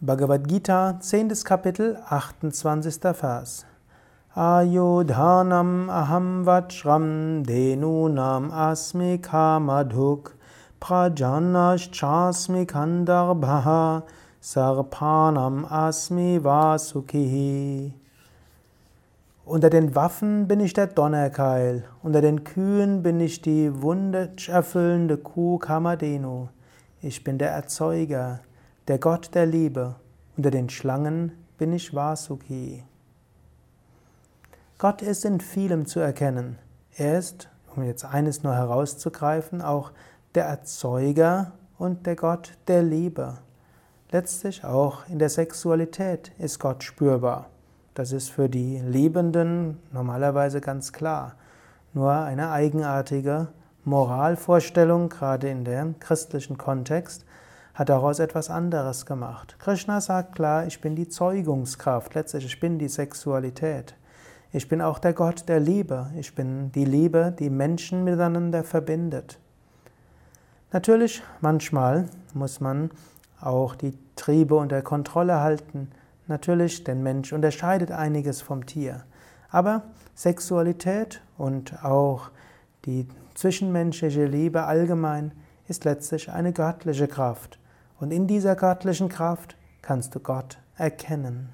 Bhagavad Gita, 10. Kapitel, 28. Vers. Ayodhanam aham vajram denunam asmi kamadhuk prajanaschasmi kandarbha sarpanam asmi vasukihi. Unter den Waffen bin ich der Donnerkeil, unter den Kühen bin ich die wundererfüllende Kuh Kamadenu. Ich bin der Erzeuger der Gott der Liebe. Unter den Schlangen bin ich Vasuki. Gott ist in vielem zu erkennen. Er ist, um jetzt eines nur herauszugreifen, auch der Erzeuger und der Gott der Liebe. Letztlich auch in der Sexualität ist Gott spürbar. Das ist für die Liebenden normalerweise ganz klar. Nur eine eigenartige Moralvorstellung, gerade in dem christlichen Kontext, hat daraus etwas anderes gemacht. Krishna sagt klar, ich bin die Zeugungskraft, letztlich ich bin die Sexualität. Ich bin auch der Gott der Liebe. Ich bin die Liebe, die Menschen miteinander verbindet. Natürlich, manchmal muss man auch die Triebe unter Kontrolle halten. Natürlich, der Mensch unterscheidet einiges vom Tier. Aber Sexualität und auch die zwischenmenschliche Liebe allgemein ist letztlich eine göttliche Kraft. Und in dieser göttlichen Kraft kannst du Gott erkennen.